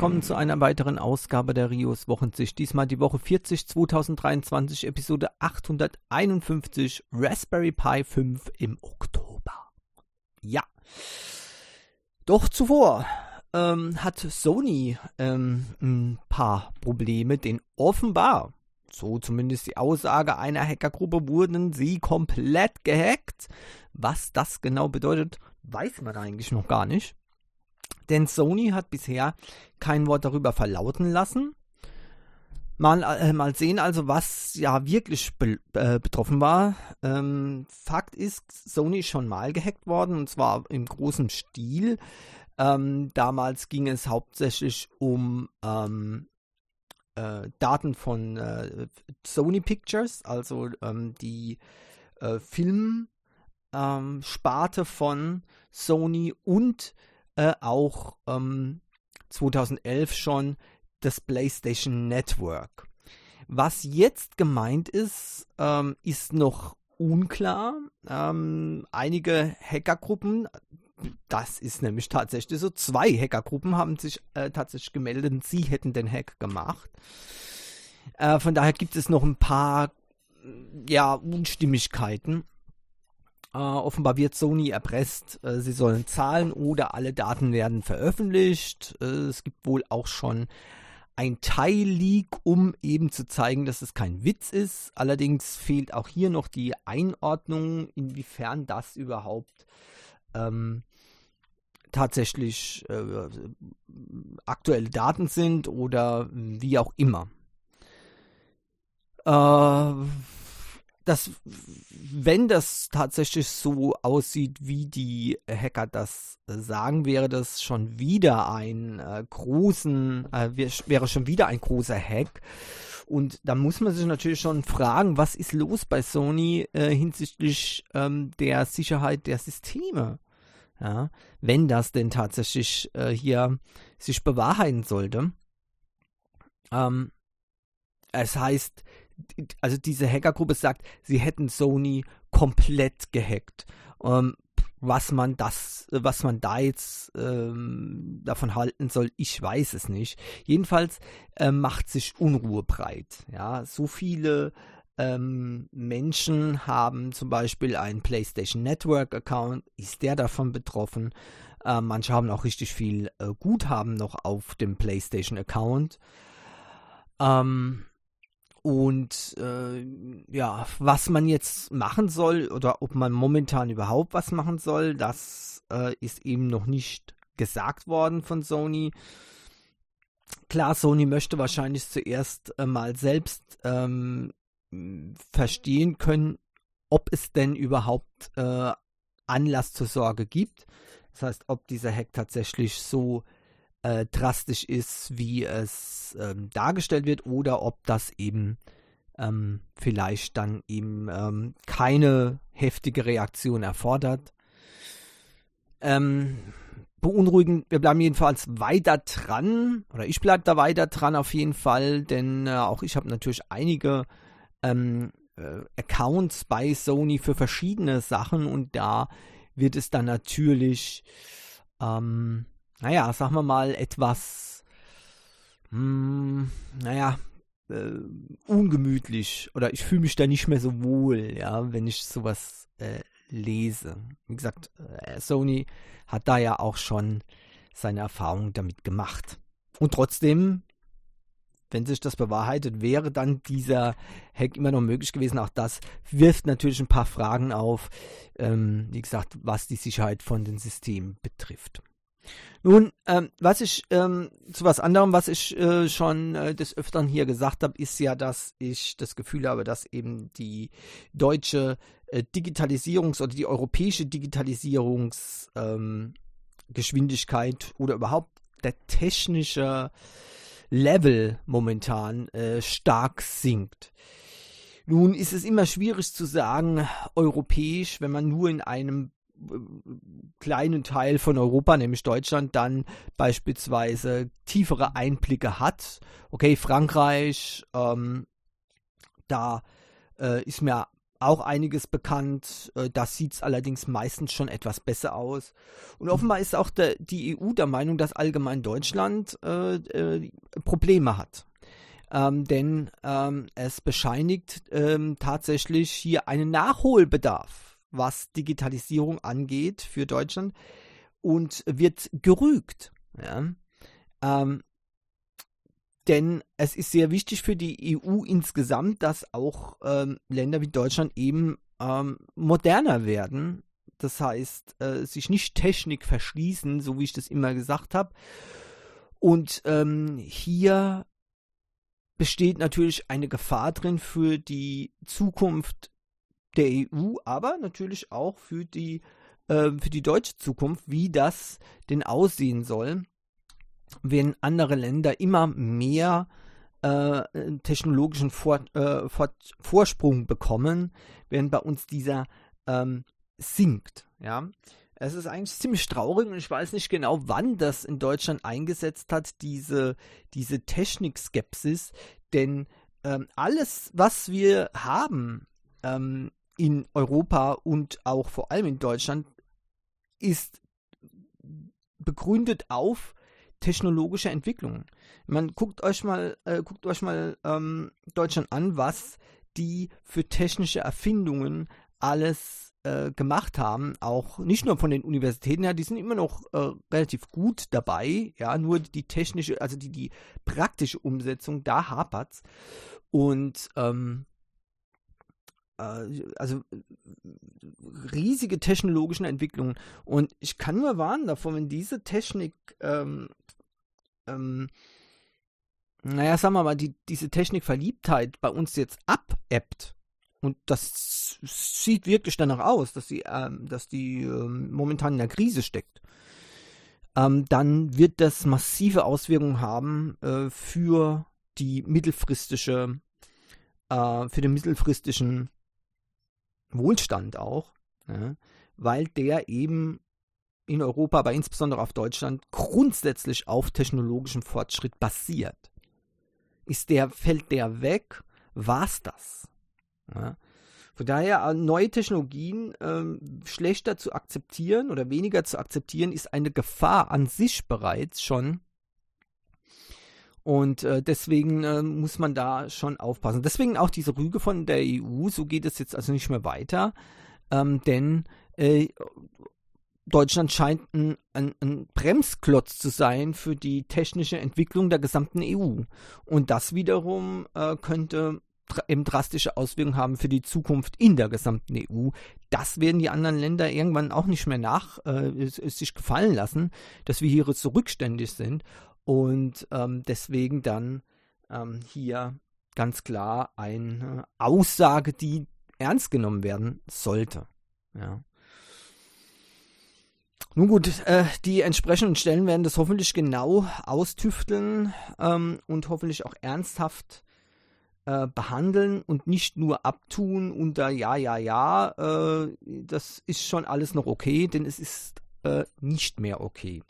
willkommen zu einer weiteren Ausgabe der Rios Wochensicht. Diesmal die Woche 40 2023, Episode 851, Raspberry Pi 5 im Oktober. Ja. Doch zuvor ähm, hat Sony ähm, ein paar Probleme, denn offenbar, so zumindest die Aussage einer Hackergruppe, wurden sie komplett gehackt. Was das genau bedeutet, weiß man eigentlich noch gar nicht. Denn Sony hat bisher kein Wort darüber verlauten lassen. Mal, äh, mal sehen also, was ja wirklich be äh, betroffen war. Ähm, Fakt ist, Sony ist schon mal gehackt worden und zwar im großen Stil. Ähm, damals ging es hauptsächlich um ähm, äh, Daten von äh, Sony Pictures, also ähm, die äh, Filmsparte von Sony und äh, auch 2011 ähm, schon das PlayStation Network. Was jetzt gemeint ist, ähm, ist noch unklar. Ähm, einige Hackergruppen, das ist nämlich tatsächlich so, zwei Hackergruppen haben sich äh, tatsächlich gemeldet, sie hätten den Hack gemacht. Äh, von daher gibt es noch ein paar ja, Unstimmigkeiten. Uh, offenbar wird Sony erpresst, uh, sie sollen zahlen oder alle Daten werden veröffentlicht. Uh, es gibt wohl auch schon ein Teil-Leak, um eben zu zeigen, dass es kein Witz ist. Allerdings fehlt auch hier noch die Einordnung, inwiefern das überhaupt ähm, tatsächlich äh, aktuelle Daten sind oder wie auch immer. Äh, das, wenn das tatsächlich so aussieht, wie die Hacker das sagen, wäre das schon wieder ein äh, großen, äh, wäre schon wieder ein großer Hack. Und da muss man sich natürlich schon fragen, was ist los bei Sony äh, hinsichtlich ähm, der Sicherheit der Systeme? Ja, wenn das denn tatsächlich äh, hier sich bewahrheiten sollte. Ähm, es heißt, also diese Hackergruppe sagt, sie hätten Sony komplett gehackt. Ähm, was man das, was man da jetzt ähm, davon halten soll, ich weiß es nicht. Jedenfalls äh, macht sich Unruhe breit. Ja, so viele ähm, Menschen haben zum Beispiel einen PlayStation Network Account. Ist der davon betroffen? Äh, manche haben auch richtig viel äh, Guthaben noch auf dem PlayStation Account. Ähm, und äh, ja, was man jetzt machen soll oder ob man momentan überhaupt was machen soll, das äh, ist eben noch nicht gesagt worden von Sony. Klar, Sony möchte wahrscheinlich zuerst äh, mal selbst ähm, verstehen können, ob es denn überhaupt äh, Anlass zur Sorge gibt. Das heißt, ob dieser Hack tatsächlich so äh, drastisch ist, wie es ähm, dargestellt wird, oder ob das eben ähm, vielleicht dann eben ähm, keine heftige Reaktion erfordert. Ähm, beunruhigend, wir bleiben jedenfalls weiter dran, oder ich bleibe da weiter dran auf jeden Fall, denn äh, auch ich habe natürlich einige ähm, äh, Accounts bei Sony für verschiedene Sachen und da wird es dann natürlich ähm, naja, sagen wir mal, etwas, mh, hm, naja, äh, ungemütlich oder ich fühle mich da nicht mehr so wohl, ja, wenn ich sowas äh, lese. Wie gesagt, äh, Sony hat da ja auch schon seine Erfahrungen damit gemacht. Und trotzdem, wenn sich das bewahrheitet, wäre dann dieser Hack immer noch möglich gewesen. Auch das wirft natürlich ein paar Fragen auf, ähm, wie gesagt, was die Sicherheit von den Systemen betrifft. Nun, ähm, was ich ähm, zu was anderem, was ich äh, schon äh, des Öfteren hier gesagt habe, ist ja, dass ich das Gefühl habe, dass eben die deutsche äh, Digitalisierungs- oder die europäische Digitalisierungsgeschwindigkeit ähm, oder überhaupt der technische Level momentan äh, stark sinkt. Nun ist es immer schwierig zu sagen, europäisch, wenn man nur in einem kleinen Teil von Europa, nämlich Deutschland, dann beispielsweise tiefere Einblicke hat. Okay, Frankreich, ähm, da äh, ist mir auch einiges bekannt. Äh, da sieht es allerdings meistens schon etwas besser aus. Und offenbar ist auch der, die EU der Meinung, dass allgemein Deutschland äh, äh, Probleme hat. Ähm, denn ähm, es bescheinigt ähm, tatsächlich hier einen Nachholbedarf, was Digitalisierung angeht für Deutschland und wird gerügt. Ja? Ähm, denn es ist sehr wichtig für die EU insgesamt, dass auch ähm, Länder wie Deutschland eben ähm, moderner werden. Das heißt, äh, sich nicht Technik verschließen, so wie ich das immer gesagt habe. Und ähm, hier besteht natürlich eine Gefahr drin für die Zukunft der EU, aber natürlich auch für die, äh, für die deutsche Zukunft, wie das denn aussehen soll wenn andere Länder immer mehr äh, technologischen Vor äh, Vor Vorsprung bekommen, während bei uns dieser ähm, sinkt. Ja, es ist eigentlich ziemlich traurig und ich weiß nicht genau, wann das in Deutschland eingesetzt hat, diese, diese Technikskepsis, denn ähm, alles, was wir haben ähm, in Europa und auch vor allem in Deutschland, ist begründet auf technologische Entwicklungen. Man guckt euch mal, äh, guckt euch mal ähm, Deutschland an, was die für technische Erfindungen alles äh, gemacht haben, auch nicht nur von den Universitäten her, die sind immer noch äh, relativ gut dabei, ja, nur die technische, also die, die praktische Umsetzung, da hapert's. Und ähm, äh, also riesige technologische Entwicklungen. Und ich kann nur warnen davor, wenn diese Technik ähm, ähm, naja, sagen wir mal, die, diese Technikverliebtheit bei uns jetzt abebbt, und das sieht wirklich danach aus, dass sie, ähm, dass die ähm, momentan in der Krise steckt, ähm, dann wird das massive Auswirkungen haben äh, für die mittelfristige, äh, für den mittelfristigen Wohlstand auch, ja, weil der eben in Europa, aber insbesondere auf Deutschland, grundsätzlich auf technologischem Fortschritt basiert. Ist der, fällt der weg, war's das. Ja. Von daher, äh, neue Technologien ähm, schlechter zu akzeptieren oder weniger zu akzeptieren, ist eine Gefahr an sich bereits schon. Und äh, deswegen äh, muss man da schon aufpassen. Deswegen auch diese Rüge von der EU, so geht es jetzt also nicht mehr weiter. Ähm, denn äh, Deutschland scheint ein, ein, ein, Bremsklotz zu sein für die technische Entwicklung der gesamten EU. Und das wiederum äh, könnte eben drastische Auswirkungen haben für die Zukunft in der gesamten EU. Das werden die anderen Länder irgendwann auch nicht mehr nach äh, sich gefallen lassen, dass wir hier so rückständig sind und ähm, deswegen dann ähm, hier ganz klar eine Aussage, die ernst genommen werden sollte. Ja. Nun gut, äh, die entsprechenden Stellen werden das hoffentlich genau austüfteln ähm, und hoffentlich auch ernsthaft äh, behandeln und nicht nur abtun unter ja, ja, ja, äh, das ist schon alles noch okay, denn es ist äh, nicht mehr okay.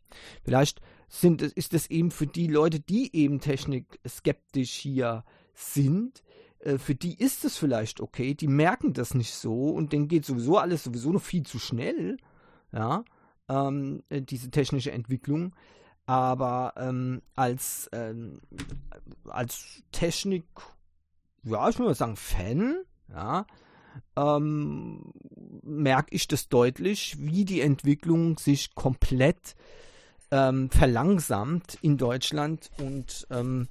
Vielleicht sind, ist es eben für die Leute, die eben technikskeptisch hier sind, äh, für die ist es vielleicht okay, die merken das nicht so und denen geht sowieso alles sowieso noch viel zu schnell, ja, ähm, äh, diese technische Entwicklung. Aber ähm, als, ähm, als Technik, ja, ich würde sagen, Fan, ja, ähm, merke ich das deutlich, wie die Entwicklung sich komplett ähm, verlangsamt in Deutschland und ähm,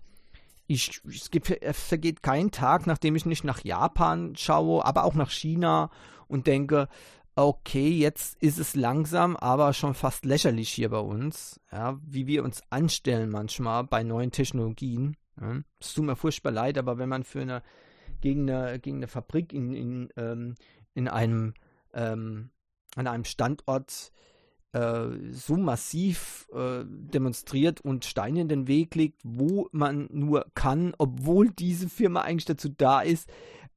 ich, es, gibt, es vergeht kein Tag, nachdem ich nicht nach Japan schaue, aber auch nach China und denke, okay, jetzt ist es langsam, aber schon fast lächerlich hier bei uns, ja, wie wir uns anstellen manchmal bei neuen Technologien. Ja. Es tut mir furchtbar leid, aber wenn man für eine gegen eine, gegen eine Fabrik in, in, ähm, in einem ähm, an einem Standort äh, so massiv äh, demonstriert und Steine in den Weg legt, wo man nur kann, obwohl diese Firma eigentlich dazu da ist,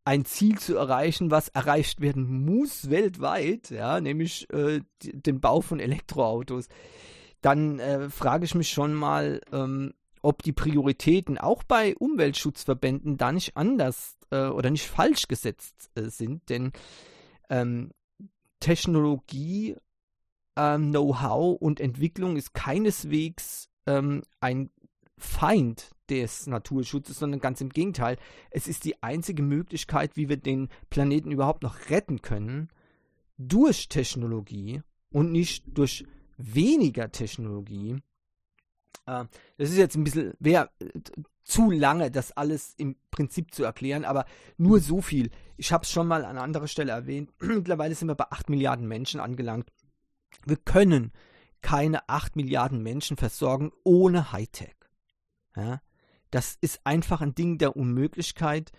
ein Ziel zu erreichen, was erreicht werden muss weltweit, ja, nämlich äh, den Bau von Elektroautos, dann äh, frage ich mich schon mal, ähm, ob die Prioritäten auch bei Umweltschutzverbänden da nicht anders äh, oder nicht falsch gesetzt äh, sind, denn ähm, Technologie, ähm, Know-how und Entwicklung ist keineswegs ähm, ein Feind des Naturschutzes, sondern ganz im Gegenteil. Es ist die einzige Möglichkeit, wie wir den Planeten überhaupt noch retten können, durch Technologie und nicht durch weniger Technologie. Äh, das ist jetzt ein bisschen, wäre äh, zu lange, das alles im Prinzip zu erklären, aber nur so viel. Ich habe es schon mal an anderer Stelle erwähnt. Mittlerweile sind wir bei 8 Milliarden Menschen angelangt. Wir können keine 8 Milliarden Menschen versorgen ohne Hightech. Ja? Das ist einfach ein Ding der Unmöglichkeit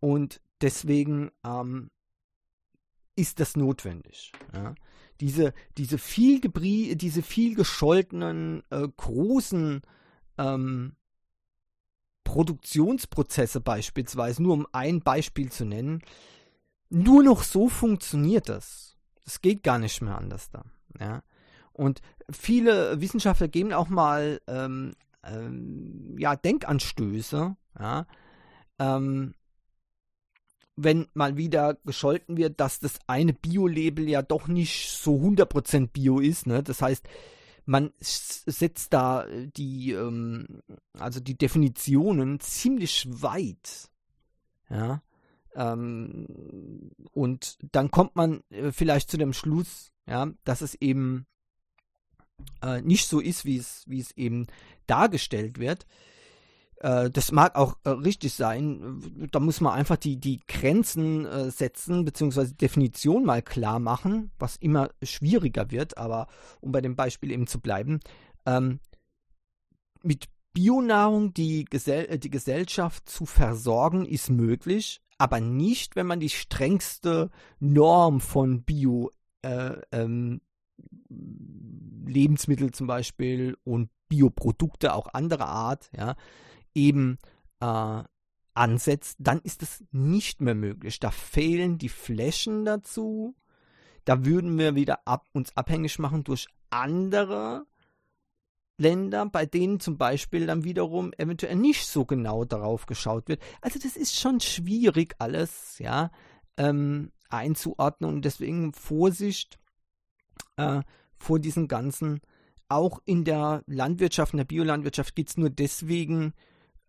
und deswegen ähm, ist das notwendig. Ja? Diese, diese viel diese viel gescholtenen äh, großen ähm, Produktionsprozesse beispielsweise, nur um ein Beispiel zu nennen, nur noch so funktioniert das. Es geht gar nicht mehr anders da. Ja? Und viele Wissenschaftler geben auch mal ähm, ähm, ja, Denkanstöße, ja, ähm, wenn mal wieder gescholten wird, dass das eine Bio-Label ja doch nicht so 100% Bio ist, ne? Das heißt, man setzt da die, ähm, also die Definitionen ziemlich weit, ja, ähm, und dann kommt man äh, vielleicht zu dem Schluss, ja, dass es eben äh, nicht so ist, wie es, wie es eben dargestellt wird. Äh, das mag auch äh, richtig sein. Da muss man einfach die, die Grenzen äh, setzen, beziehungsweise Definition mal klar machen, was immer schwieriger wird, aber um bei dem Beispiel eben zu bleiben. Ähm, mit Bionahrung die, Gesell äh, die Gesellschaft zu versorgen, ist möglich, aber nicht, wenn man die strengste Norm von Bio äh, ähm, Lebensmittel zum Beispiel und Bioprodukte auch anderer Art, ja, eben äh, ansetzt, dann ist es nicht mehr möglich. Da fehlen die Flächen dazu. Da würden wir wieder ab, uns abhängig machen durch andere Länder, bei denen zum Beispiel dann wiederum eventuell nicht so genau darauf geschaut wird. Also das ist schon schwierig alles, ja, ähm, einzuordnen und deswegen Vorsicht äh, vor diesen ganzen, auch in der Landwirtschaft, in der Biolandwirtschaft geht es nur deswegen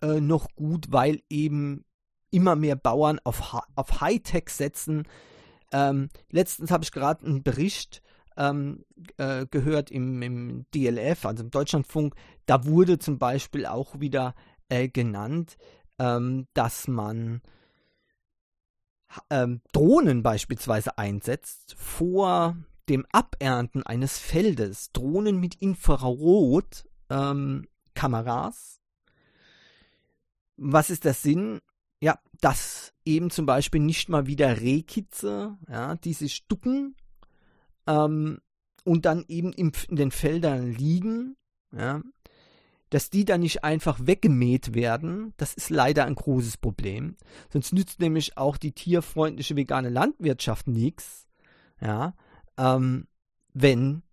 äh, noch gut, weil eben immer mehr Bauern auf, auf Hightech setzen. Ähm, letztens habe ich gerade einen Bericht ähm, äh, gehört im, im, DLF, also im Deutschlandfunk. Da wurde zum Beispiel auch wieder äh, genannt, ähm, dass man ähm, Drohnen beispielsweise einsetzt vor dem Abernten eines Feldes Drohnen mit Infrarot-Kameras. Ähm, Was ist der Sinn? Ja, dass eben zum Beispiel nicht mal wieder Rehkitze, ja, die sich ducken ähm, und dann eben im, in den Feldern liegen, ja, dass die dann nicht einfach weggemäht werden, das ist leider ein großes Problem. Sonst nützt nämlich auch die tierfreundliche vegane Landwirtschaft nichts. Ja, ähm, wenn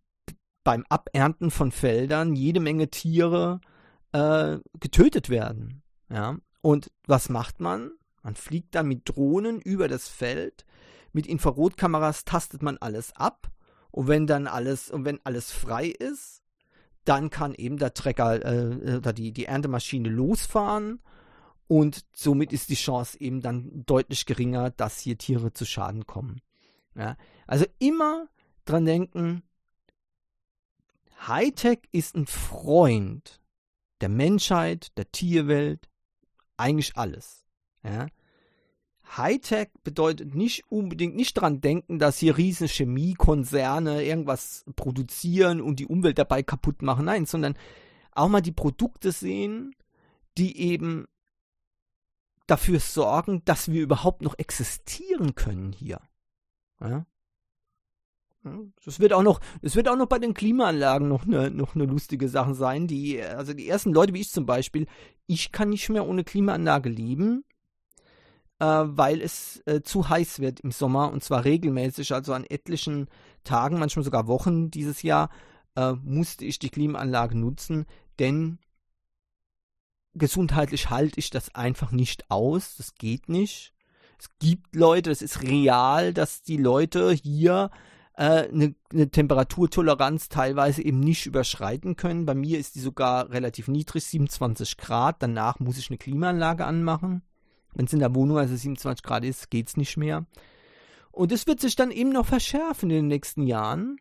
beim Abernten von Feldern jede Menge Tiere äh, getötet werden. Ja? Und was macht man? Man fliegt dann mit Drohnen über das Feld. Mit Infrarotkameras tastet man alles ab. Und wenn dann alles, und wenn alles frei ist, dann kann eben der Trecker äh, oder die, die Erntemaschine losfahren. Und somit ist die Chance eben dann deutlich geringer, dass hier Tiere zu Schaden kommen. Ja? Also immer dran denken, Hightech ist ein Freund der Menschheit, der Tierwelt, eigentlich alles. Ja? Hightech bedeutet nicht unbedingt nicht dran denken, dass hier riesen Chemiekonzerne irgendwas produzieren und die Umwelt dabei kaputt machen. Nein, sondern auch mal die Produkte sehen, die eben dafür sorgen, dass wir überhaupt noch existieren können hier. Ja? Das wird auch noch, es wird auch noch bei den Klimaanlagen noch eine, noch eine lustige Sache sein. Die, also die ersten Leute wie ich zum Beispiel, ich kann nicht mehr ohne Klimaanlage leben, weil es äh, zu heiß wird im Sommer und zwar regelmäßig, also an etlichen Tagen, manchmal sogar Wochen dieses Jahr, äh, musste ich die Klimaanlage nutzen, denn gesundheitlich halte ich das einfach nicht aus. Das geht nicht. Es gibt Leute, das ist real, dass die Leute hier äh, eine, eine Temperaturtoleranz teilweise eben nicht überschreiten können. Bei mir ist die sogar relativ niedrig, 27 Grad. Danach muss ich eine Klimaanlage anmachen. Wenn es in der Wohnung also 27 Grad ist, geht es nicht mehr. Und es wird sich dann eben noch verschärfen in den nächsten Jahren.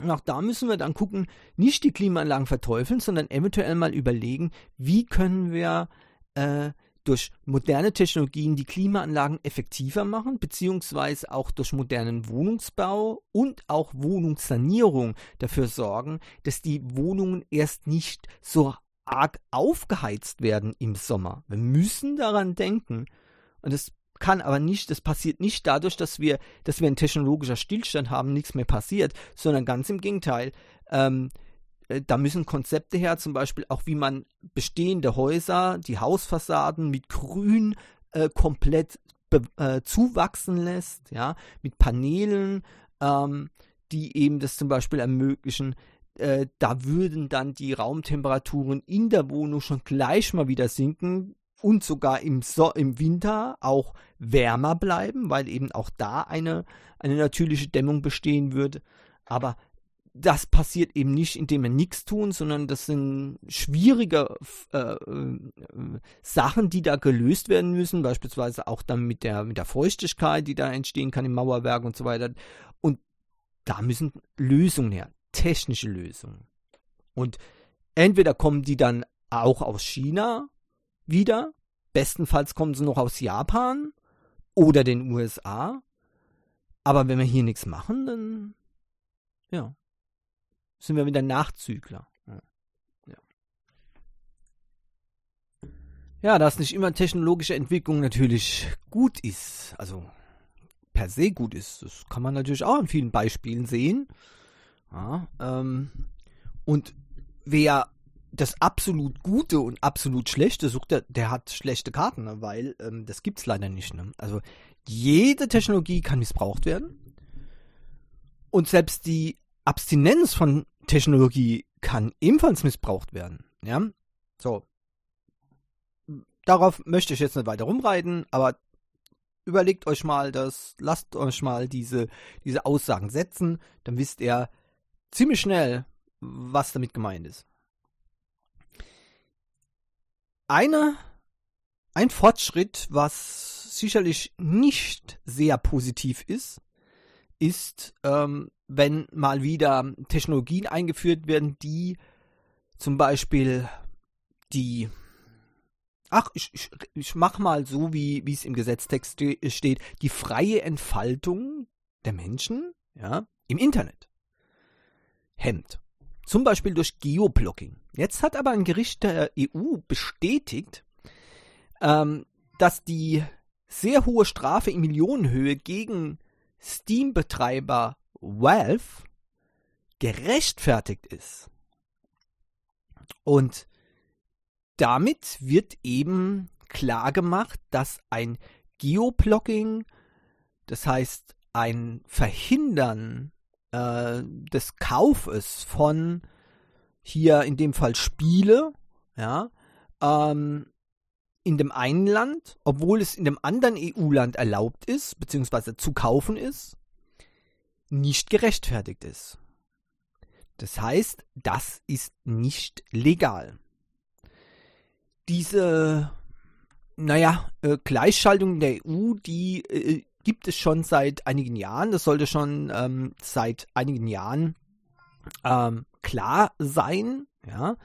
Und auch da müssen wir dann gucken, nicht die Klimaanlagen verteufeln, sondern eventuell mal überlegen, wie können wir äh, durch moderne Technologien die Klimaanlagen effektiver machen, beziehungsweise auch durch modernen Wohnungsbau und auch Wohnungssanierung dafür sorgen, dass die Wohnungen erst nicht so arg aufgeheizt werden im Sommer. Wir müssen daran denken. Und das kann aber nicht, das passiert nicht dadurch, dass wir, dass wir einen technologischen Stillstand haben, nichts mehr passiert, sondern ganz im Gegenteil. Ähm, äh, da müssen Konzepte her, zum Beispiel auch wie man bestehende Häuser, die Hausfassaden mit Grün äh, komplett äh, zuwachsen lässt, ja, mit Paneelen, ähm, die eben das zum Beispiel ermöglichen. Äh, da würden dann die Raumtemperaturen in der Wohnung schon gleich mal wieder sinken und sogar im, so im Winter auch wärmer bleiben, weil eben auch da eine, eine natürliche Dämmung bestehen würde. Aber das passiert eben nicht, indem wir nichts tun, sondern das sind schwierige äh, äh, Sachen, die da gelöst werden müssen, beispielsweise auch dann mit der, mit der Feuchtigkeit, die da entstehen kann im Mauerwerk und so weiter. Und da müssen Lösungen her, technische Lösungen. Und entweder kommen die dann auch aus China wieder, bestenfalls kommen sie noch aus Japan oder den USA. Aber wenn wir hier nichts machen, dann ja sind wir wieder Nachzügler. Ja. ja, dass nicht immer technologische Entwicklung natürlich gut ist, also per se gut ist, das kann man natürlich auch in vielen Beispielen sehen. Ja, ähm, und wer das absolut Gute und absolut Schlechte sucht, der, der hat schlechte Karten, ne? weil ähm, das es leider nicht. Ne? Also jede Technologie kann missbraucht werden. Und selbst die Abstinenz von Technologie kann ebenfalls missbraucht werden. Ja, so. Darauf möchte ich jetzt nicht weiter rumreiten, aber überlegt euch mal das, lasst euch mal diese, diese Aussagen setzen, dann wisst ihr ziemlich schnell, was damit gemeint ist. Eine, ein Fortschritt, was sicherlich nicht sehr positiv ist, ist, ähm, wenn mal wieder Technologien eingeführt werden, die zum Beispiel die Ach, ich, ich, ich mach mal so, wie, es im Gesetztext steht, die freie Entfaltung der Menschen, ja, im Internet hemmt. Zum Beispiel durch Geoblocking. Jetzt hat aber ein Gericht der EU bestätigt, ähm, dass die sehr hohe Strafe in Millionenhöhe gegen Steam-Betreiber Valve gerechtfertigt ist. Und damit wird eben klar gemacht, dass ein Geoblocking, das heißt ein Verhindern äh, des Kaufes von hier in dem Fall Spiele, ja, ähm, in dem einen Land, obwohl es in dem anderen EU-Land erlaubt ist, beziehungsweise zu kaufen ist, nicht gerechtfertigt ist. Das heißt, das ist nicht legal. Diese, naja, äh, Gleichschaltung der EU, die äh, gibt es schon seit einigen Jahren. Das sollte schon ähm, seit einigen Jahren ähm, klar sein, ja.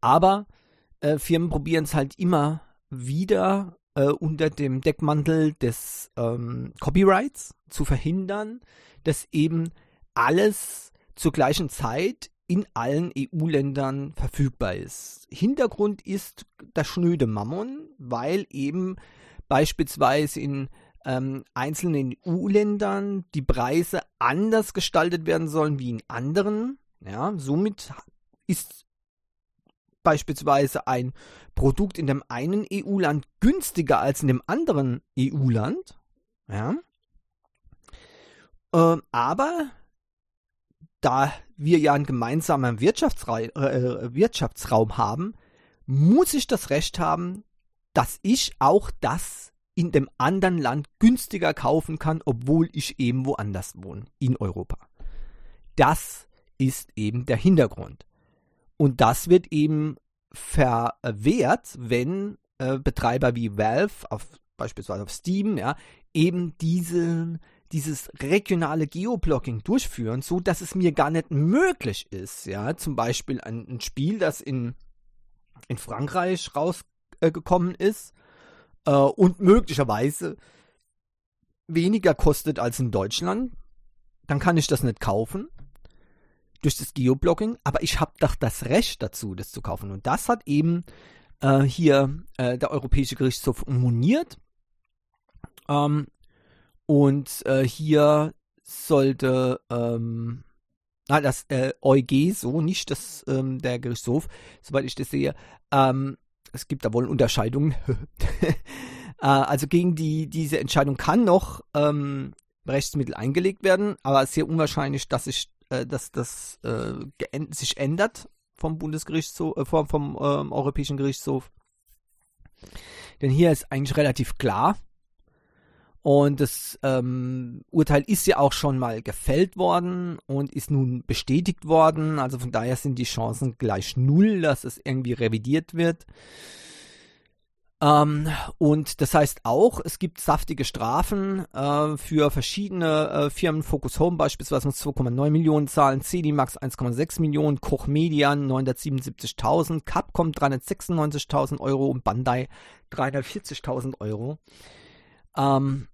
Aber äh, Firmen probieren es halt immer wieder äh, unter dem Deckmantel des ähm, Copyrights zu verhindern, dass eben alles zur gleichen Zeit in allen EU-Ländern verfügbar ist. Hintergrund ist das schnöde Mammon, weil eben beispielsweise in ähm, einzelnen EU-Ländern die Preise anders gestaltet werden sollen wie in anderen. Ja, somit ist beispielsweise ein Produkt in dem einen EU-Land günstiger als in dem anderen EU-Land. Ja. Ähm, aber da wir ja einen gemeinsamen Wirtschaftsra äh, Wirtschaftsraum haben, muss ich das Recht haben, dass ich auch das in dem anderen Land günstiger kaufen kann, obwohl ich eben woanders wohne, in Europa. Das ist eben der Hintergrund. Und das wird eben verwehrt, wenn äh, Betreiber wie Valve, auf, beispielsweise auf Steam, ja, eben diesen, dieses regionale Geoblocking durchführen, so dass es mir gar nicht möglich ist, ja, zum Beispiel ein, ein Spiel, das in, in Frankreich rausgekommen äh, ist, äh, und möglicherweise weniger kostet als in Deutschland, dann kann ich das nicht kaufen durch das Geoblocking, aber ich habe doch das Recht dazu, das zu kaufen. Und das hat eben äh, hier äh, der Europäische Gerichtshof moniert. Ähm, und äh, hier sollte ähm, ah, das äh, EuG so, nicht das, ähm, der Gerichtshof, soweit ich das sehe, ähm, es gibt da wohl Unterscheidungen. äh, also gegen die, diese Entscheidung kann noch ähm, Rechtsmittel eingelegt werden, aber sehr unwahrscheinlich, dass sich, äh, dass das äh, sich ändert vom Bundesgerichtshof, äh, vom, vom ähm, Europäischen Gerichtshof. Denn hier ist eigentlich relativ klar, und das ähm, Urteil ist ja auch schon mal gefällt worden und ist nun bestätigt worden. Also von daher sind die Chancen gleich null, dass es irgendwie revidiert wird. Ähm, und das heißt auch, es gibt saftige Strafen äh, für verschiedene äh, Firmen. Focus Home beispielsweise muss 2,9 Millionen zahlen, CDMax 1,6 Millionen, Koch Media 977.000, Capcom 396.000 Euro und Bandai 340.000 Euro. Ähm,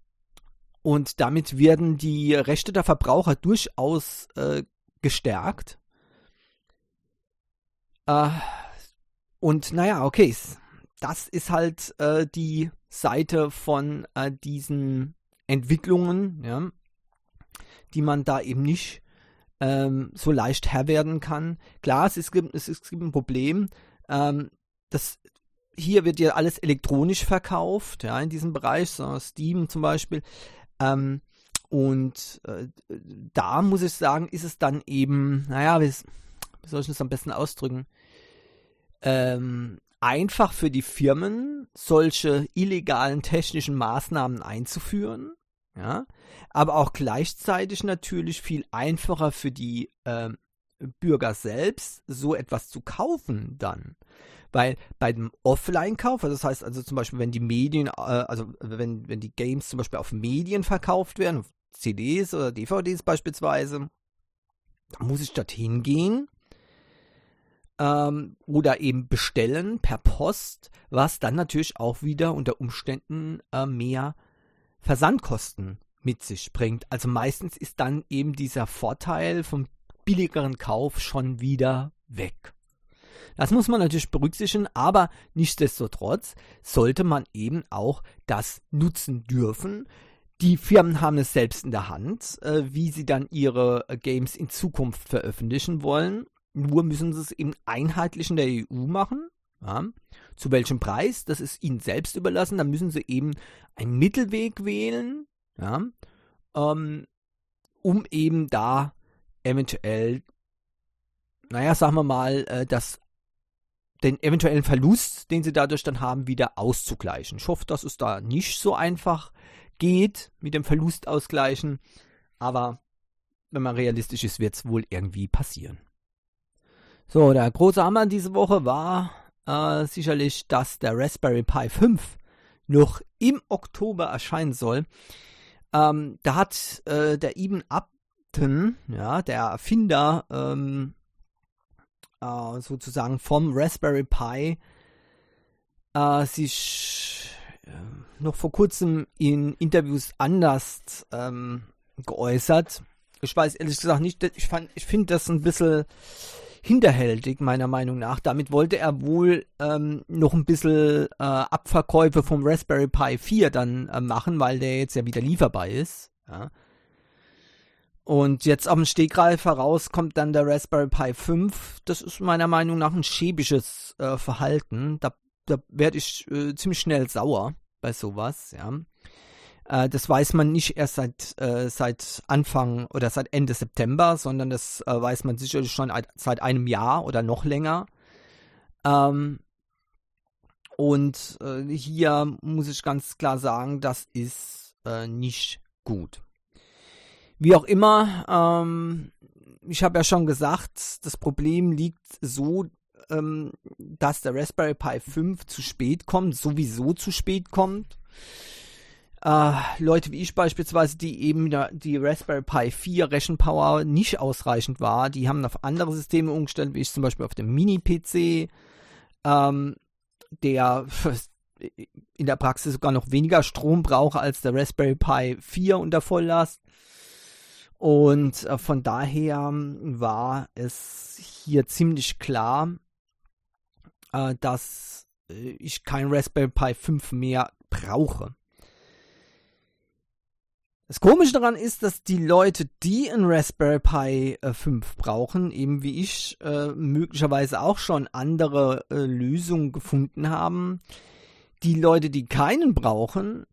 und damit werden die Rechte der Verbraucher durchaus äh, gestärkt. Äh, und naja, okay, das ist halt äh, die Seite von äh, diesen Entwicklungen, ja, die man da eben nicht ähm, so leicht Herr werden kann. Klar, es, ist, es, ist, es gibt ein Problem. Ähm, das hier wird ja alles elektronisch verkauft, ja, in diesem Bereich, so Steam zum Beispiel. Ähm, und äh, da muss ich sagen, ist es dann eben, naja, wie, wie soll ich das am besten ausdrücken? Ähm, einfach für die Firmen, solche illegalen technischen Maßnahmen einzuführen, ja, aber auch gleichzeitig natürlich viel einfacher für die äh, Bürger selbst, so etwas zu kaufen dann. Weil bei dem Offline-Kauf, also das heißt also zum Beispiel, wenn die Medien, äh, also wenn, wenn die Games zum Beispiel auf Medien verkauft werden, CDs oder DVDs beispielsweise, muss ich dorthin gehen ähm, oder eben bestellen per Post, was dann natürlich auch wieder unter Umständen äh, mehr Versandkosten mit sich bringt. Also meistens ist dann eben dieser Vorteil vom billigeren Kauf schon wieder weg. Das muss man natürlich berücksichtigen, aber nichtsdestotrotz sollte man eben auch das nutzen dürfen. Die Firmen haben es selbst in der Hand, äh, wie sie dann ihre äh, Games in Zukunft veröffentlichen wollen. Nur müssen sie es eben einheitlich in der EU machen. Ja. Zu welchem Preis, das ist ihnen selbst überlassen. Da müssen sie eben einen Mittelweg wählen, ja, ähm, um eben da eventuell, naja, sagen wir mal, äh, das den eventuellen Verlust, den sie dadurch dann haben, wieder auszugleichen. Ich hoffe, dass es da nicht so einfach geht mit dem Verlust ausgleichen, aber wenn man realistisch ist, wird es wohl irgendwie passieren. So, der große Hammer diese Woche war äh, sicherlich, dass der Raspberry Pi 5 noch im Oktober erscheinen soll. Ähm, da hat äh, der Eben Upton, ja, der Erfinder ähm, äh, sozusagen vom Raspberry Pi äh, sich äh, noch vor kurzem in Interviews anders ähm, geäußert. Ich weiß ehrlich gesagt nicht, ich, ich finde das ein bisschen hinterhältig, meiner Meinung nach. Damit wollte er wohl ähm, noch ein bisschen äh, Abverkäufe vom Raspberry Pi 4 dann äh, machen, weil der jetzt ja wieder lieferbar ist. Ja. Und jetzt am Stegreif heraus kommt dann der Raspberry Pi 5. Das ist meiner Meinung nach ein schäbisches äh, Verhalten. Da, da werde ich äh, ziemlich schnell sauer bei sowas, ja. Äh, das weiß man nicht erst seit, äh, seit Anfang oder seit Ende September, sondern das äh, weiß man sicherlich schon seit einem Jahr oder noch länger. Ähm, Und äh, hier muss ich ganz klar sagen, das ist nicht gut. Wie auch immer, ähm, ich habe ja schon gesagt, das Problem liegt so, ähm, dass der Raspberry Pi 5 zu spät kommt, sowieso zu spät kommt. Äh, Leute wie ich beispielsweise, die eben die Raspberry Pi 4 Rechenpower nicht ausreichend war, die haben auf andere Systeme umgestellt, wie ich zum Beispiel auf dem Mini-PC, ähm, der in der Praxis sogar noch weniger Strom braucht als der Raspberry Pi 4 unter Volllast. Und äh, von daher war es hier ziemlich klar, äh, dass äh, ich kein Raspberry Pi 5 mehr brauche. Das Komische daran ist, dass die Leute, die ein Raspberry Pi äh, 5 brauchen, eben wie ich, möglicherweise auch schon andere Lösungen gefunden haben. Die Leute, die keinen brauchen,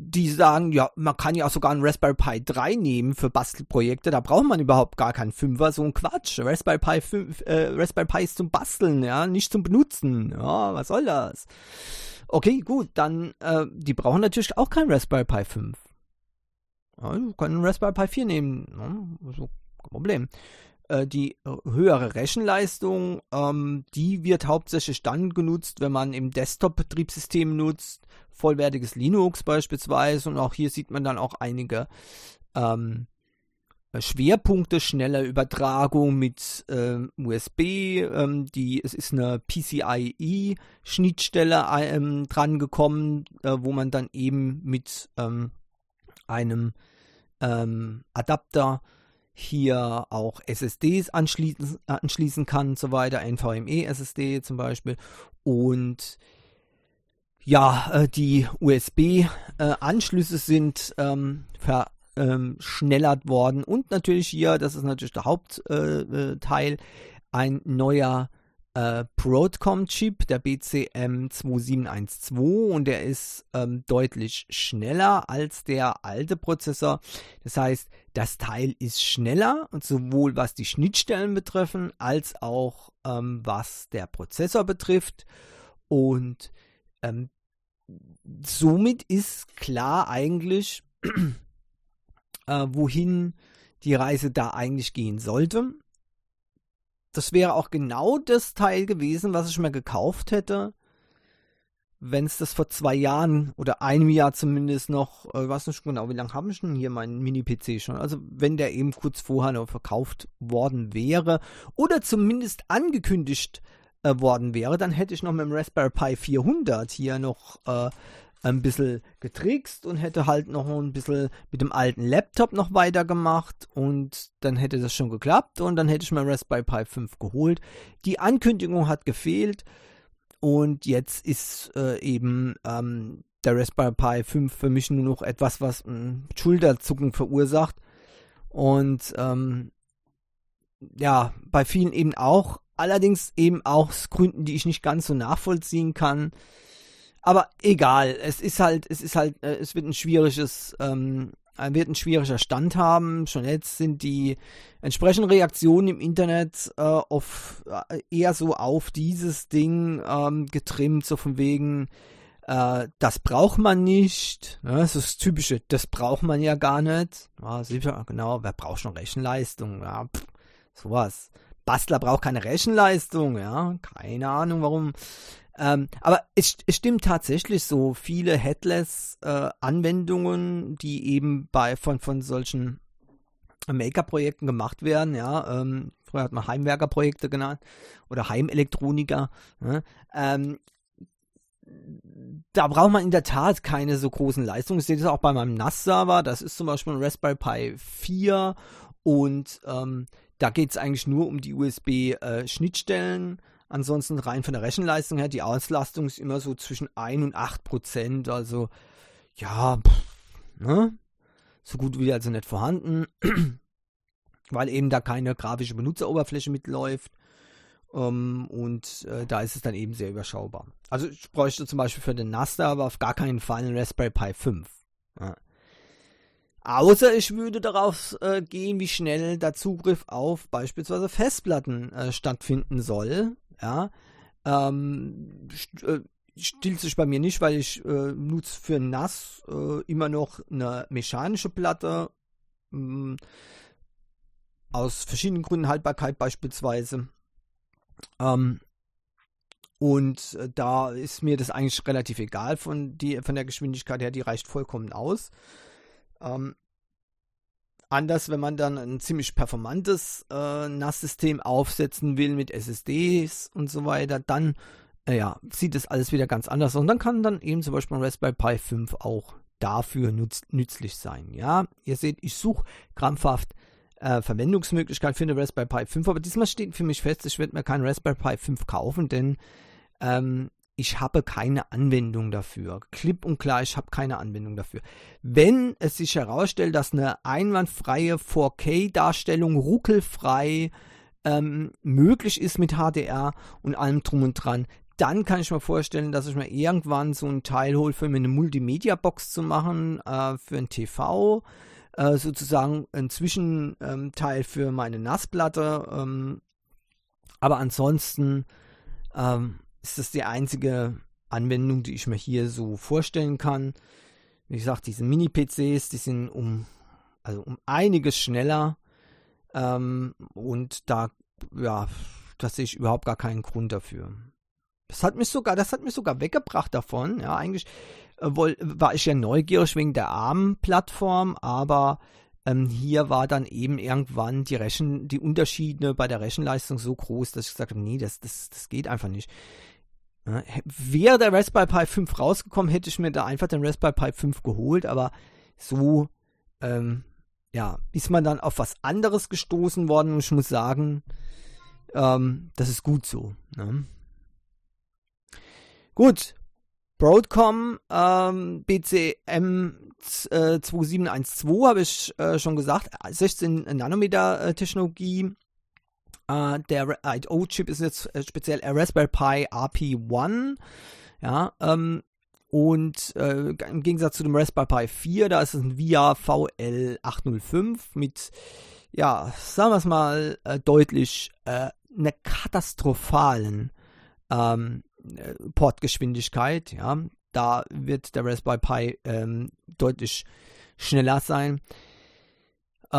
die sagen, ja, man kann ja auch sogar einen Raspberry Pi 3 nehmen für Bastelprojekte, da braucht man überhaupt gar keinen Fünfer, so ein Quatsch. Raspberry Pi 5, äh, Raspberry Pi ist zum Basteln, ja, nicht zum Benutzen. Ja, was soll das? Okay, gut, dann, äh, die brauchen natürlich auch keinen Raspberry Pi 5. Ja, können einen Raspberry Pi 4 nehmen, ja, also kein Problem. Äh, die äh, höhere Rechenleistung, ähm, die wird hauptsächlich dann genutzt, wenn man im Desktop-Betriebssystem nutzt, vollwertiges Linux beispielsweise. Und auch hier sieht man dann auch einige ähm, Schwerpunkte, schnelle Übertragung mit ähm, USB. Die, es ist eine PCIe-Schnittstelle ähm, dran gekommen, äh, wo man dann eben mit ähm, einem ähm, Adapter hier auch SSDs anschließen, anschließen kann und so weiter, NVMe SSD zum Beispiel. Und ja, äh, die USB-Anschlüsse äh, sind ähm, verschnellert ähm, worden und natürlich hier, das ist natürlich der Hauptteil, äh, ein neuer äh, Broadcom-Chip, der BCM2712 und der ist ähm, deutlich schneller als der alte Prozessor. Das heißt, das Teil ist schneller, sowohl was die Schnittstellen betreffen, als auch ähm, was der Prozessor betrifft. Und ähm, somit ist klar eigentlich, äh, wohin die Reise da eigentlich gehen sollte. Das wäre auch genau das Teil gewesen, was ich mir gekauft hätte, wenn es das vor zwei Jahren oder einem Jahr zumindest noch, äh, ich weiß nicht genau, wie lange habe ich denn hier meinen Mini-PC schon? Also wenn der eben kurz vorher noch verkauft worden wäre oder zumindest angekündigt äh, worden wäre, dann hätte ich noch mit dem Raspberry Pi 400 hier noch äh, ein bisschen getrickst und hätte halt noch ein bisschen mit dem alten Laptop noch weitergemacht und dann hätte das schon geklappt und dann hätte ich mein Raspberry Pi 5 geholt. Die Ankündigung hat gefehlt und jetzt ist äh, eben ähm, der Raspberry Pi 5 für mich nur noch etwas, was ein Schulterzucken verursacht und ähm, ja, bei vielen eben auch, allerdings eben auch aus Gründen, die ich nicht ganz so nachvollziehen kann. Aber egal, es ist halt, es ist halt, äh, es wird ein schwieriges, ähm, wird ein schwieriger Stand haben. Schon jetzt sind die entsprechenden Reaktionen im Internet äh, auf, äh, eher so auf dieses Ding ähm, getrimmt, so von wegen, äh, das braucht man nicht. Ne? Das ist das Typische, das braucht man ja gar nicht. Ja, sicher, genau, wer braucht schon Rechenleistung? Ja, pff, sowas. Bastler braucht keine Rechenleistung, ja, keine Ahnung warum. Ähm, aber es, es, stimmt tatsächlich so viele Headless-Anwendungen, äh, die eben bei von, von solchen Maker-Projekten gemacht werden, ja, ähm, früher hat man Heimwerker-Projekte genannt oder Heimelektroniker, ne? ähm, da braucht man in der Tat keine so großen Leistungen. Ich sehe das auch bei meinem NAS-Server, das ist zum Beispiel ein Raspberry Pi 4 und ähm, da geht es eigentlich nur um die USB-Schnittstellen. Äh, Ansonsten rein von der Rechenleistung her, die Auslastung ist immer so zwischen 1 und 8 Prozent. Also ja, ne? so gut wie also nicht vorhanden, weil eben da keine grafische Benutzeroberfläche mitläuft. Um, ähm, und äh, da ist es dann eben sehr überschaubar. Also ich bräuchte zum Beispiel für den NAS aber auf gar keinen Fall einen Raspberry Pi 5. Ja. Außer ich würde darauf äh, gehen, wie schnell der Zugriff auf beispielsweise Festplatten äh, stattfinden soll ja, ähm, äh, stillt sich bei mir nicht, weil ich äh, nutze für NAS äh, immer noch eine mechanische Platte. Mh, mm, aus verschiedenen Gründen, Haltbarkeit beispielsweise. Ähm, und äh, da ist mir das eigentlich relativ egal von, die, von der Geschwindigkeit her, die reicht vollkommen aus. Ähm, anders, wenn man dann ein ziemlich performantes äh, NAS-System aufsetzen will mit SSDs und so weiter, dann äh, ja, sieht das alles wieder ganz anders aus. Und dann kann dann eben zum Beispiel ein Raspberry Pi 5 auch dafür nutz, nützlich sein. Ja, ihr seht, ich suche krampfhaft äh, Verwendungsmöglichkeit für eine Raspberry Pi 5, aber diesmal steht für mich fest, ich werde mir keinen Raspberry Pi 5 kaufen, denn ähm, ich habe keine Anwendung dafür. Klipp und klar, ich habe keine Anwendung dafür. Wenn es sich herausstellt, dass eine einwandfreie 4K-Darstellung ruckelfrei ähm, möglich ist mit HDR und allem drum und dran, dann kann ich mir vorstellen, dass ich mir irgendwann so ein Teil hole, für mir eine Multimedia-Box zu machen, äh, für ein TV, äh, sozusagen ein Zwischenteil ähm, für meine Nassplatte. Ähm, aber ansonsten ähm, ist das die einzige Anwendung, die ich mir hier so vorstellen kann. Wie gesagt, diese Mini-PCs, die sind um, also um einiges schneller. Ähm, und da, ja, da sehe ich überhaupt gar keinen Grund dafür. Das hat mich sogar, das hat mich sogar weggebracht davon. Ja, eigentlich äh, war ich ja neugierig wegen der ARM-Plattform, aber ähm, hier war dann eben irgendwann die Rechen, die Unterschiede bei der Rechenleistung so groß, dass ich gesagt habe, nee, das, das, das geht einfach nicht. Ja, wäre der Raspberry Pi 5 rausgekommen, hätte ich mir da einfach den Raspberry Pi 5 geholt, aber so, ähm, ja, ist man dann auf was anderes gestoßen worden und ich muss sagen, ähm, das ist gut so. Ne? Gut, Broadcom ähm, BCM äh, 2712 habe ich äh, schon gesagt, 16 Nanometer äh, Technologie Uh, der IO-Chip ist jetzt äh, speziell Raspberry Pi RP1. Ja, ähm, und äh, im Gegensatz zu dem Raspberry Pi 4, da ist es ein VIA VL805 mit, ja, sagen wir es mal, äh, deutlich äh, einer katastrophalen ähm, äh, Portgeschwindigkeit. Ja, da wird der Raspberry Pi ähm, deutlich schneller sein. Äh,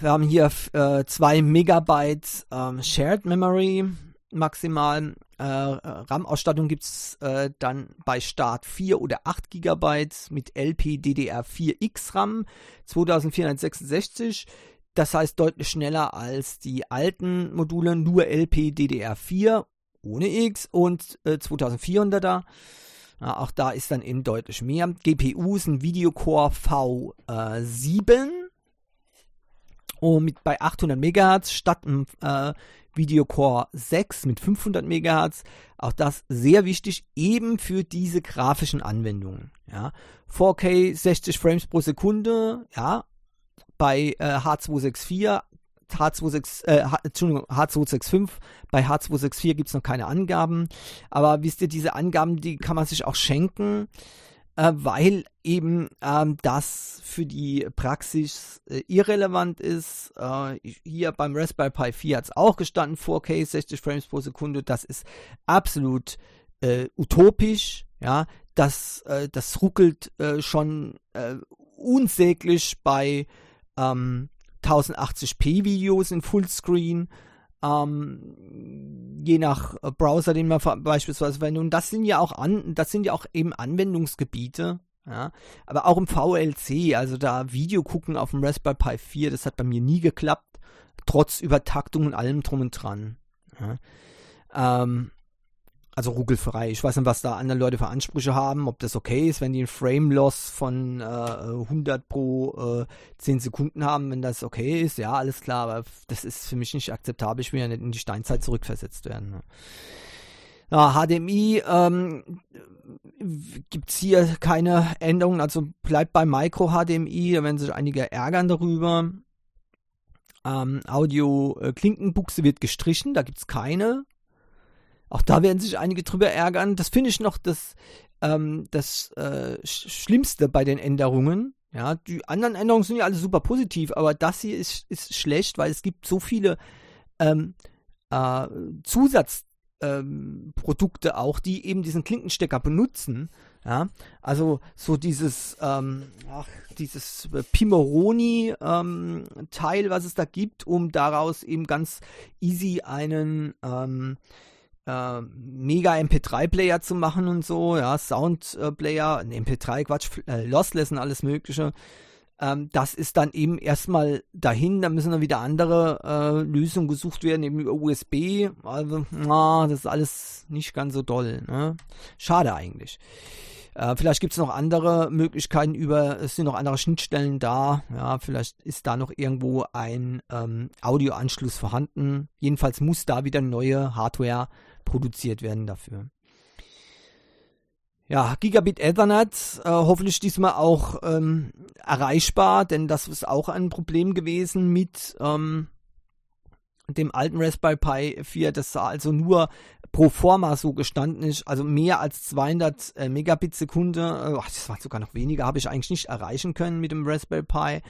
wir haben hier 2 äh, Megabyte ähm, Shared Memory maximal. Äh, RAM-Ausstattung gibt es äh, dann bei Start 4 oder 8 GB mit LPDDR4X RAM 2466. Das heißt deutlich schneller als die alten Module, nur LPDDR4 ohne X und äh, 2400er. Ja, auch da ist dann eben deutlich mehr. GPU ist ein Videocore V7 und mit bei 800 MHz statt einem äh, Videocore 6 mit 500 MHz. Auch das sehr wichtig, eben für diese grafischen Anwendungen. Ja. 4K 60 Frames pro Sekunde, ja, bei äh, H264, H26, äh, H, Entschuldigung, H265, bei H264 gibt es noch keine Angaben. Aber wisst ihr, diese Angaben, die kann man sich auch schenken weil eben ähm, das für die Praxis äh, irrelevant ist. Äh, hier beim Raspberry Pi 4 hat es auch gestanden, 4K 60 Frames pro Sekunde. Das ist absolut äh, utopisch. Ja, das, äh, das ruckelt äh, schon unsäglich bei ähm, 1080p Videos in Fullscreen ähm, je nach äh, Browser, den man beispielsweise verwendet. Und das sind ja auch an, das sind ja auch eben Anwendungsgebiete, ja. Aber auch im VLC, also da Video gucken auf dem Raspberry Pi 4, das hat bei mir nie geklappt, trotz Übertaktung und allem drum und dran. Ja. Ähm, also ruckelfrei. Ich weiß nicht, was da andere Leute für Ansprüche haben, ob das okay ist, wenn die einen Frame Loss von äh, 100 pro äh, 10 Sekunden haben, wenn das okay ist, ja, alles klar, aber das ist für mich nicht akzeptabel. Ich will ja nicht in die Steinzeit zurückversetzt werden. Ne? Ja, HDMI ähm, gibt es hier keine Änderungen, also bleibt bei Micro HDMI, da werden sich einige ärgern darüber. Ähm, Audio äh, wird gestrichen, da gibt es keine. Auch da werden sich einige drüber ärgern. Das finde ich noch das, ähm, das äh, Schlimmste bei den Änderungen. Ja, die anderen Änderungen sind ja alle super positiv, aber das hier ist, ist schlecht, weil es gibt so viele ähm, äh, Zusatz ähm, auch, die eben diesen Klinkenstecker benutzen. Ja, also so dieses, ähm, ach, dieses Pimoroni-Teil, ähm, was es da gibt, um daraus eben ganz easy einen ähm, äh, mega MP3-Player zu machen und so, ja, Soundplayer, äh, MP3, Quatsch, äh, Lossless und alles Mögliche. Ähm, das ist dann eben erstmal dahin, da müssen dann wieder andere äh, Lösungen gesucht werden, eben über USB. Also, na, das ist alles nicht ganz so doll. Ne? Schade eigentlich. Äh, vielleicht gibt es noch andere Möglichkeiten über, es sind noch andere Schnittstellen da. Ja, vielleicht ist da noch irgendwo ein ähm, Audioanschluss vorhanden. Jedenfalls muss da wieder neue Hardware produziert werden dafür. Ja, Gigabit Ethernet, äh, hoffentlich diesmal auch ähm, erreichbar, denn das ist auch ein Problem gewesen mit ähm, dem alten Raspberry Pi 4, das also nur pro forma so gestanden ist, also mehr als 200 äh, Megabit Sekunde, äh, das war sogar noch weniger, habe ich eigentlich nicht erreichen können mit dem Raspberry Pi.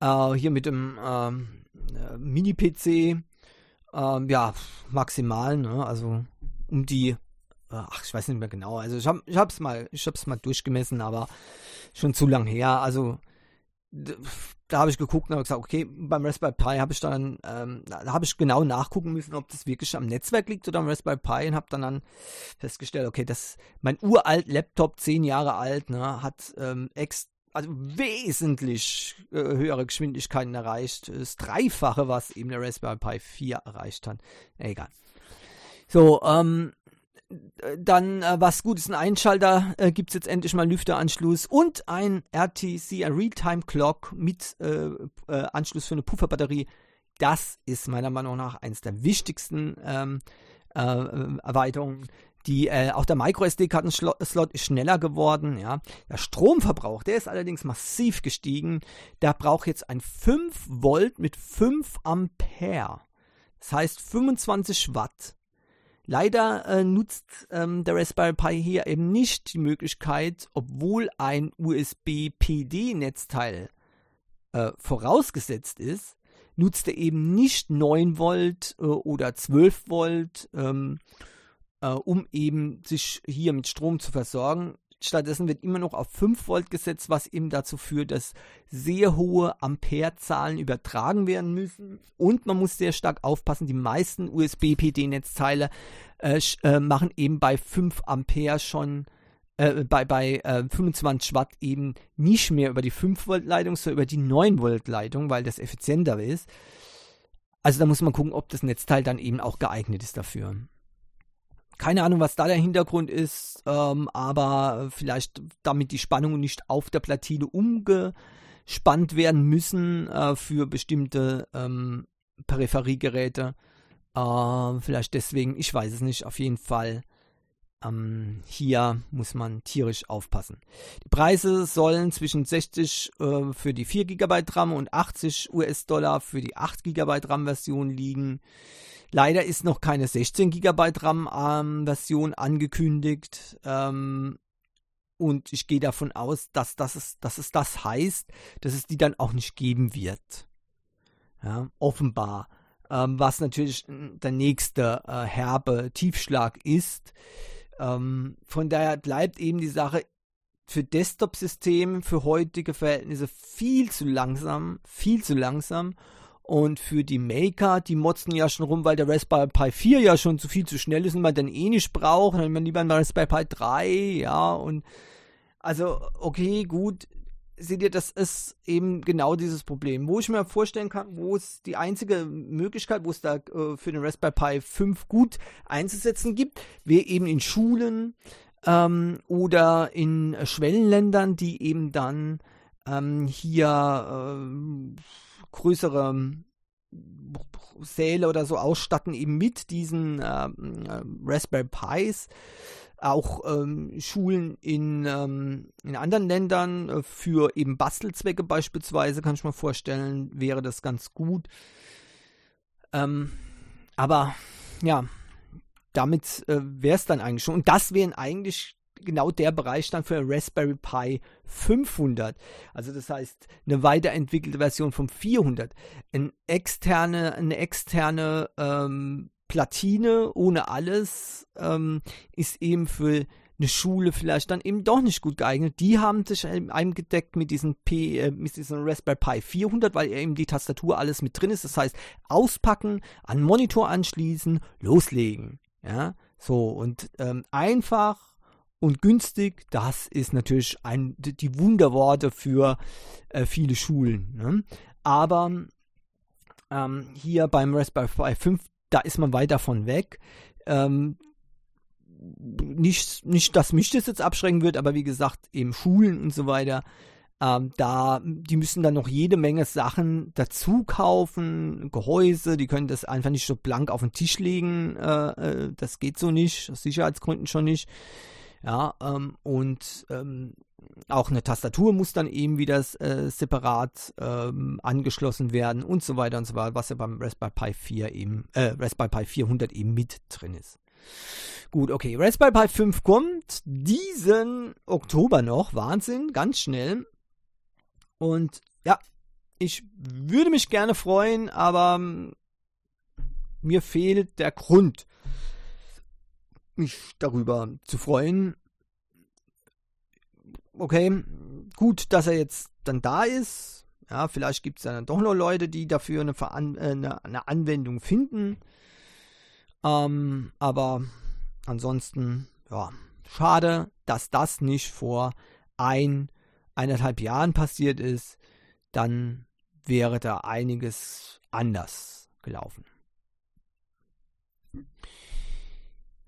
Äh, hier mit dem ähm, äh, Mini-PC, ähm, ja, maximal, ne? also um die ach, ich weiß nicht mehr genau. Also ich habe ich hab's mal, ich hab's mal durchgemessen, aber schon zu lang her. Also da habe ich geguckt und habe gesagt, okay, beim Raspberry Pi habe ich dann, ähm, da habe ich genau nachgucken müssen, ob das wirklich am Netzwerk liegt oder am Raspberry Pi und habe dann, dann festgestellt, okay, das mein uralt Laptop, zehn Jahre alt, ne, hat ähm, ex also wesentlich äh, höhere Geschwindigkeiten erreicht. Das Dreifache, was eben der Raspberry Pi 4 erreicht hat. Egal. So, ähm, dann äh, was gut ist, ein Einschalter äh, gibt es jetzt endlich mal Lüfteranschluss und ein RTC, ein Realtime Clock mit äh, äh, Anschluss für eine Pufferbatterie. Das ist meiner Meinung nach eines der wichtigsten ähm, äh, Erweiterungen. Die, äh, auch der MicroSD-Kartenslot ist schneller geworden. Ja. Der Stromverbrauch, der ist allerdings massiv gestiegen. Der braucht jetzt ein 5 Volt mit 5 Ampere. Das heißt 25 Watt. Leider äh, nutzt ähm, der Raspberry Pi hier eben nicht die Möglichkeit, obwohl ein USB-PD-Netzteil äh, vorausgesetzt ist, nutzt er eben nicht 9 Volt äh, oder 12 Volt, ähm, äh, um eben sich hier mit Strom zu versorgen. Stattdessen wird immer noch auf 5 Volt gesetzt, was eben dazu führt, dass sehr hohe Amperezahlen übertragen werden müssen. Und man muss sehr stark aufpassen, die meisten USB-PD-Netzteile äh, äh, machen eben bei 5 Ampere schon äh, bei, bei äh, 25 Watt eben nicht mehr über die 5 Volt Leitung, sondern über die 9 Volt Leitung, weil das effizienter ist. Also da muss man gucken, ob das Netzteil dann eben auch geeignet ist dafür. Keine Ahnung, was da der Hintergrund ist, ähm, aber vielleicht damit die Spannungen nicht auf der Platine umgespannt werden müssen äh, für bestimmte ähm, Peripheriegeräte. Äh, vielleicht deswegen, ich weiß es nicht, auf jeden Fall. Ähm, hier muss man tierisch aufpassen. Die Preise sollen zwischen 60 äh, für die 4 GB RAM und 80 US-Dollar für die 8 GB RAM-Version liegen. Leider ist noch keine 16 GB RAM-Version angekündigt. Ähm, und ich gehe davon aus, dass, das ist, dass es das heißt, dass es die dann auch nicht geben wird. Ja, offenbar. Ähm, was natürlich der nächste äh, herbe Tiefschlag ist. Ähm, von daher bleibt eben die Sache für Desktop-Systeme, für heutige Verhältnisse viel zu langsam, viel zu langsam. Und für die Maker, die motzen ja schon rum, weil der Raspberry Pi 4 ja schon zu viel zu schnell ist und man dann eh nicht braucht. Dann man lieber ein Raspberry Pi 3, ja. Und also, okay, gut. Seht ihr, das ist eben genau dieses Problem. Wo ich mir vorstellen kann, wo es die einzige Möglichkeit, wo es da äh, für den Raspberry Pi 5 gut einzusetzen gibt, wäre eben in Schulen ähm, oder in Schwellenländern, die eben dann ähm, hier äh, größere Säle oder so ausstatten, eben mit diesen ähm, äh, Raspberry Pis. Auch ähm, Schulen in, ähm, in anderen Ländern äh, für eben Bastelzwecke beispielsweise, kann ich mir vorstellen, wäre das ganz gut. Ähm, aber ja, damit äh, wäre es dann eigentlich schon. Und das wären eigentlich genau der Bereich dann für Raspberry Pi 500. Also das heißt eine weiterentwickelte Version vom 400. Ein externe, eine externe ähm, Platine ohne alles ähm, ist eben für eine Schule vielleicht dann eben doch nicht gut geeignet. Die haben sich eingedeckt mit diesem P, äh, mit diesem Raspberry Pi 400, weil eben die Tastatur alles mit drin ist. Das heißt, auspacken, an Monitor anschließen, loslegen. Ja, so und ähm, einfach und günstig, das ist natürlich ein, die Wunderworte für äh, viele Schulen. Ne? Aber ähm, hier beim Raspberry Pi 5, da ist man weit davon weg. Ähm, nicht, nicht, dass mich das jetzt abschrecken wird, aber wie gesagt, eben Schulen und so weiter, ähm, da, die müssen dann noch jede Menge Sachen dazu kaufen, Gehäuse, die können das einfach nicht so blank auf den Tisch legen, äh, äh, das geht so nicht, aus Sicherheitsgründen schon nicht. Ja, ähm, und ähm, auch eine Tastatur muss dann eben wieder äh, separat ähm, angeschlossen werden und so weiter und so weiter, was ja beim Raspberry Pi 4 eben, äh, Raspberry Pi 400 eben mit drin ist. Gut, okay. Raspberry Pi 5 kommt diesen Oktober noch. Wahnsinn, ganz schnell. Und ja, ich würde mich gerne freuen, aber ähm, mir fehlt der Grund, mich darüber zu freuen. Okay, gut, dass er jetzt dann da ist. Ja, vielleicht gibt es dann doch noch Leute, die dafür eine, Veran äh, eine, eine Anwendung finden. Ähm, aber ansonsten, ja, schade, dass das nicht vor ein, eineinhalb Jahren passiert ist. Dann wäre da einiges anders gelaufen.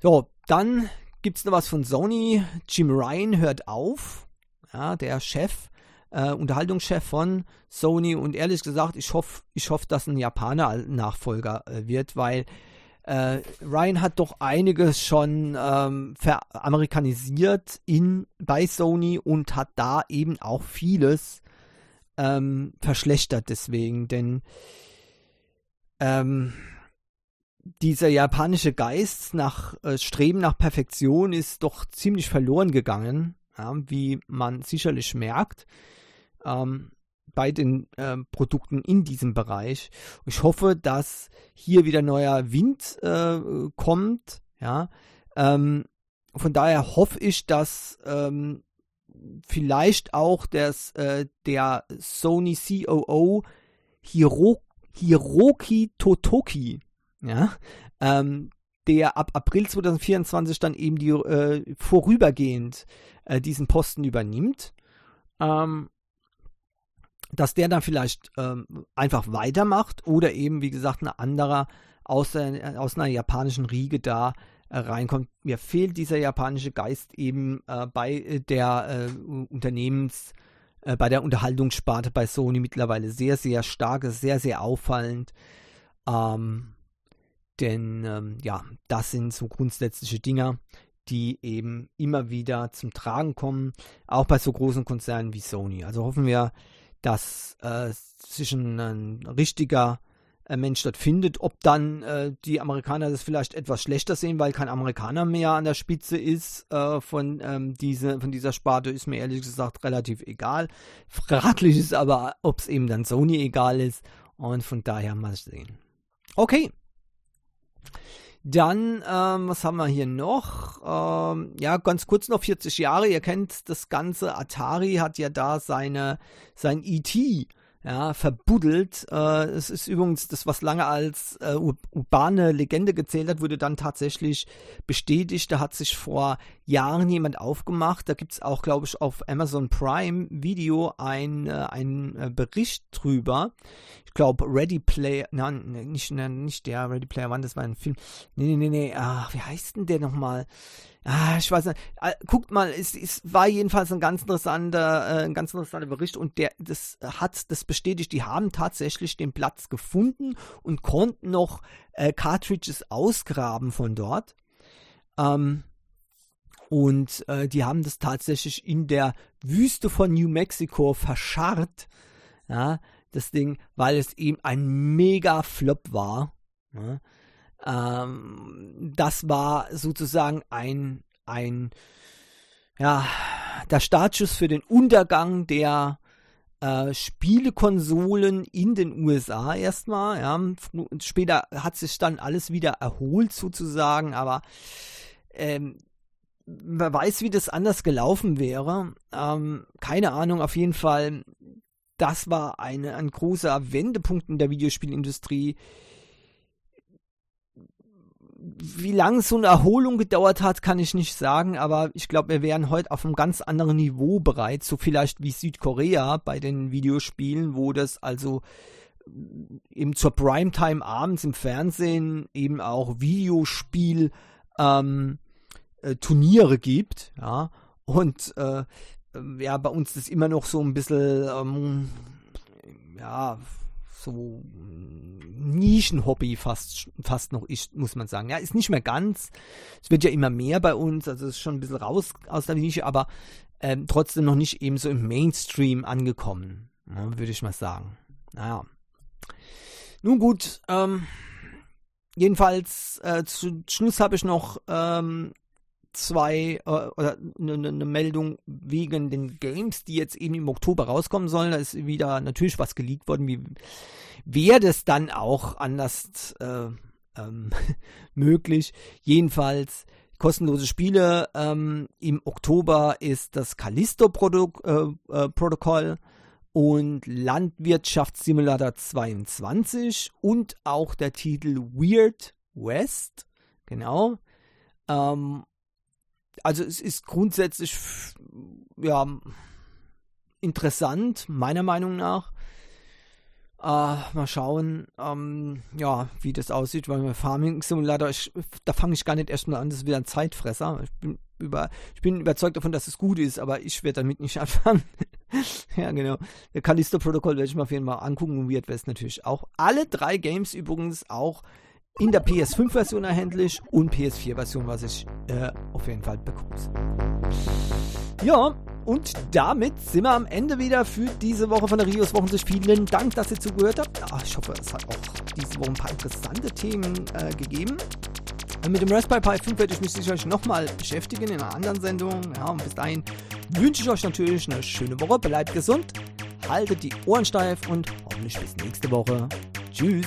So, dann gibt es noch was von Sony. Jim Ryan hört auf. Ja, der Chef, äh, Unterhaltungschef von Sony. Und ehrlich gesagt, ich hoffe, ich hoffe, dass ein Japaner Nachfolger äh, wird, weil äh, Ryan hat doch einiges schon ähm, veramerikanisiert in, bei Sony und hat da eben auch vieles ähm, verschlechtert deswegen, denn ähm, dieser japanische Geist nach äh, Streben nach Perfektion ist doch ziemlich verloren gegangen, ja, wie man sicherlich merkt. Ähm, bei den äh, Produkten in diesem Bereich. Ich hoffe, dass hier wieder neuer Wind äh, kommt. Ja, ähm, von daher hoffe ich, dass ähm, vielleicht auch das, äh, der Sony COO Hiro, Hiroki Totoki, ja, ähm, der ab April 2024 dann eben die äh, vorübergehend äh, diesen Posten übernimmt. Ähm, dass der dann vielleicht ähm, einfach weitermacht oder eben, wie gesagt, ein anderer aus, der, aus einer japanischen Riege da äh, reinkommt. Mir fehlt dieser japanische Geist eben äh, bei der äh, Unternehmens, äh, bei der Unterhaltungssparte bei Sony mittlerweile sehr, sehr stark, sehr, sehr auffallend. Ähm, denn ähm, ja, das sind so grundsätzliche Dinge, die eben immer wieder zum Tragen kommen, auch bei so großen Konzernen wie Sony. Also hoffen wir, dass äh, sich ein, ein richtiger äh, Mensch dort findet. Ob dann äh, die Amerikaner das vielleicht etwas schlechter sehen, weil kein Amerikaner mehr an der Spitze ist äh, von, ähm, diese, von dieser Sparte, ist mir ehrlich gesagt relativ egal. Fraglich ist aber, ob es eben dann Sony egal ist. Und von daher mal sehen. Okay. Dann, ähm, was haben wir hier noch? Ähm, ja, ganz kurz noch 40 Jahre. Ihr kennt das ganze. Atari hat ja da seine, sein E.T ja, verbuddelt. Äh, es ist übrigens das, was lange als äh, urbane Legende gezählt hat, wurde dann tatsächlich bestätigt. Da hat sich vor Jahren jemand aufgemacht. Da gibt es auch, glaube ich, auf Amazon Prime Video ein, äh, äh, Bericht drüber. Ich glaube, Ready Player, nein, nicht, nicht der Ready Player One, das war ein Film. Nee, nee, nee, nee, ach, wie heißt denn der nochmal? Ah, ich weiß nicht. Ah, guckt mal, es, es war jedenfalls ein ganz interessanter, äh, ein ganz interessanter Bericht und der, das hat das bestätigt. Die haben tatsächlich den Platz gefunden und konnten noch äh, Cartridges ausgraben von dort. Ähm, und äh, die haben das tatsächlich in der Wüste von New Mexico verscharrt. Ja, das Ding, weil es eben ein mega Flop war. Ja. Ähm, das war sozusagen ein, ein, ja, der Startschuss für den Untergang der äh, Spielekonsolen in den USA erstmal. Ja. Später hat sich dann alles wieder erholt sozusagen, aber ähm, wer weiß, wie das anders gelaufen wäre. Ähm, keine Ahnung, auf jeden Fall, das war eine, ein großer Wendepunkt in der Videospielindustrie wie lange so eine Erholung gedauert hat, kann ich nicht sagen, aber ich glaube, wir wären heute auf einem ganz anderen Niveau bereit, so vielleicht wie Südkorea bei den Videospielen, wo das also eben zur Primetime abends im Fernsehen eben auch Videospiel ähm, äh, Turniere gibt, ja, und äh, ja, bei uns ist immer noch so ein bisschen, ähm, ja, so Nischenhobby fast, fast noch ist, muss man sagen. Ja, ist nicht mehr ganz. Es wird ja immer mehr bei uns, also ist schon ein bisschen raus aus der Nische, aber ähm, trotzdem noch nicht eben so im Mainstream angekommen, ja, würde ich mal sagen. Naja. Nun gut, ähm, jedenfalls äh, zu Schluss habe ich noch ähm, zwei äh, oder eine ne, ne Meldung wegen den Games, die jetzt eben im Oktober rauskommen sollen. Da ist wieder natürlich was geleakt worden, wie wäre das dann auch anders äh, ähm, möglich. Jedenfalls kostenlose Spiele. Ähm, Im Oktober ist das Callisto-Protokoll äh, äh, und Landwirtschaftssimulator 22 und auch der Titel Weird West. Genau. Ähm, also es ist grundsätzlich ja interessant, meiner Meinung nach. Uh, mal schauen, ähm, ja, wie das aussieht, weil mein Farming Simulator, ich, da fange ich gar nicht erstmal an, das ist wieder ein Zeitfresser. Ich bin, über, ich bin überzeugt davon, dass es gut ist, aber ich werde damit nicht anfangen. ja, genau. Der Callisto Protocol werde ich mir auf jeden Fall angucken und Weird West natürlich auch. Alle drei Games übrigens auch in der PS5-Version erhältlich und PS4-Version, was ich äh, auf jeden Fall begrüße. Ja, und damit sind wir am Ende wieder für diese Woche von der Rios Wochensicht. Vielen Dank, dass ihr zugehört habt. Ja, ich hoffe, es hat auch diese Woche ein paar interessante Themen äh, gegeben. Mit dem Raspberry Pi 5 werde ich mich sicherlich nochmal beschäftigen in einer anderen Sendung. Ja, und bis dahin wünsche ich euch natürlich eine schöne Woche. Bleibt gesund, haltet die Ohren steif und hoffentlich bis nächste Woche. Tschüss.